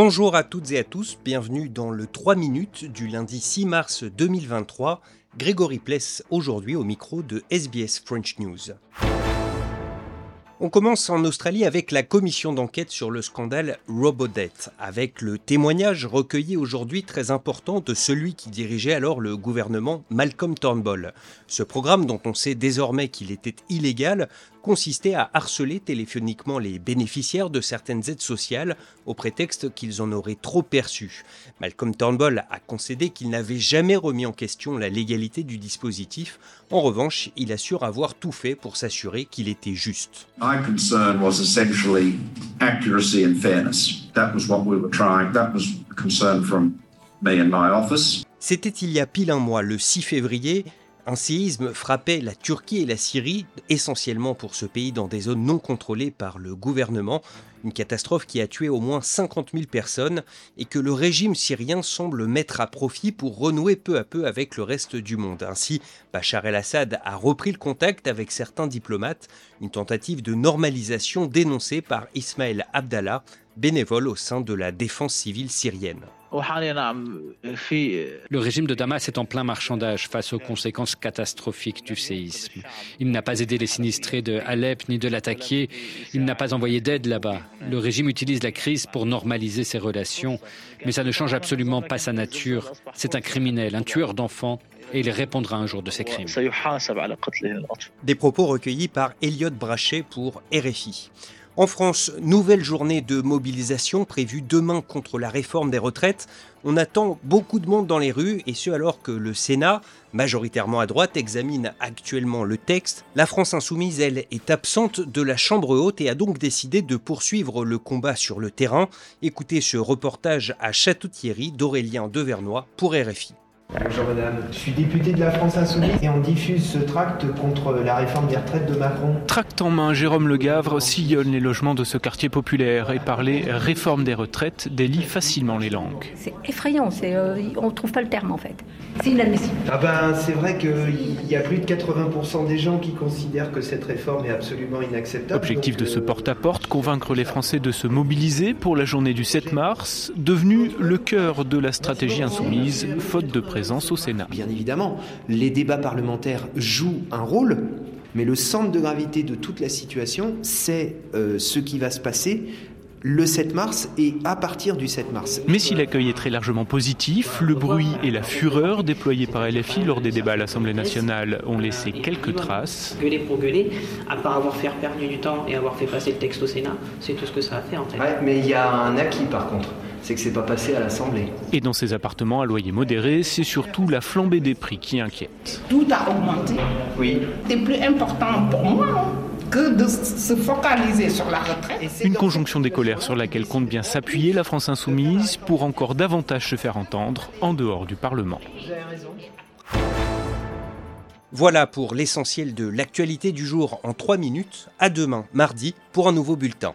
Bonjour à toutes et à tous, bienvenue dans le 3 minutes du lundi 6 mars 2023. Grégory Pless aujourd'hui au micro de SBS French News. On commence en Australie avec la commission d'enquête sur le scandale Robodet, avec le témoignage recueilli aujourd'hui très important de celui qui dirigeait alors le gouvernement, Malcolm Turnbull. Ce programme, dont on sait désormais qu'il était illégal, consistait à harceler téléphoniquement les bénéficiaires de certaines aides sociales au prétexte qu'ils en auraient trop perçu. Malcolm Turnbull a concédé qu'il n'avait jamais remis en question la légalité du dispositif. En revanche, il assure avoir tout fait pour s'assurer qu'il était juste. My concern was essentially accuracy and fairness. That was what we were trying. That was concern from me and my office. C'était il y a pile un mois, le 6 février, un séisme frappait la Turquie et la Syrie, essentiellement pour ce pays dans des zones non contrôlées par le gouvernement. Une catastrophe qui a tué au moins 50 000 personnes et que le régime syrien semble mettre à profit pour renouer peu à peu avec le reste du monde. Ainsi, Bachar el-Assad a repris le contact avec certains diplomates, une tentative de normalisation dénoncée par Ismaël Abdallah, bénévole au sein de la défense civile syrienne. Le régime de Damas est en plein marchandage face aux conséquences catastrophiques du séisme. Il n'a pas aidé les sinistrés de Alep ni de l'attaquer. Il n'a pas envoyé d'aide là-bas. Le régime utilise la crise pour normaliser ses relations, mais ça ne change absolument pas sa nature. C'est un criminel, un tueur d'enfants, et il répondra un jour de ses crimes. Des propos recueillis par Elliot Brachet pour RFI. En France, nouvelle journée de mobilisation prévue demain contre la réforme des retraites. On attend beaucoup de monde dans les rues, et ce alors que le Sénat, majoritairement à droite, examine actuellement le texte. La France insoumise, elle, est absente de la Chambre haute et a donc décidé de poursuivre le combat sur le terrain. Écoutez ce reportage à Château-Thierry d'Aurélien Devernois pour RFI. Bonjour madame, je suis député de la France Insoumise et on diffuse ce tract contre la réforme des retraites de Macron. Tract en main, Jérôme Legavre sillonne les logements de ce quartier populaire et parler réforme des retraites délie facilement les langues. C'est effrayant, euh, on ne trouve pas le terme en fait. C'est inadmissible. Ah ben c'est vrai qu'il y a plus de 80% des gens qui considèrent que cette réforme est absolument inacceptable. Objectif de ce euh, porte-à-porte, convaincre les Français de se mobiliser pour la journée du 7 mars, devenu le cœur de la stratégie insoumise, faute de présence au Sénat. Bien évidemment, les débats parlementaires jouent un rôle, mais le centre de gravité de toute la situation, c'est euh, ce qui va se passer le 7 mars et à partir du 7 mars. Mais si l'accueil est très largement positif, le bruit et la fureur déployés par LFI lors des débats à l'Assemblée nationale ont laissé quelques traces. Gueuler pour gueuler, à part avoir fait perdu du temps et avoir fait passer le texte au Sénat, c'est tout ce que ça a fait en fait. Ouais, mais il y a un acquis par contre c'est que c'est pas passé à l'Assemblée. Et dans ces appartements à loyer modéré, c'est surtout la flambée des prix qui inquiète. Tout a augmenté. Oui. C'est plus important pour moi hein, que de se focaliser sur la retraite. Une conjonction des colères sur laquelle compte bien s'appuyer la France insoumise pour encore davantage se faire entendre en dehors du Parlement. Voilà pour l'essentiel de l'actualité du jour en 3 minutes. À demain, mardi, pour un nouveau bulletin.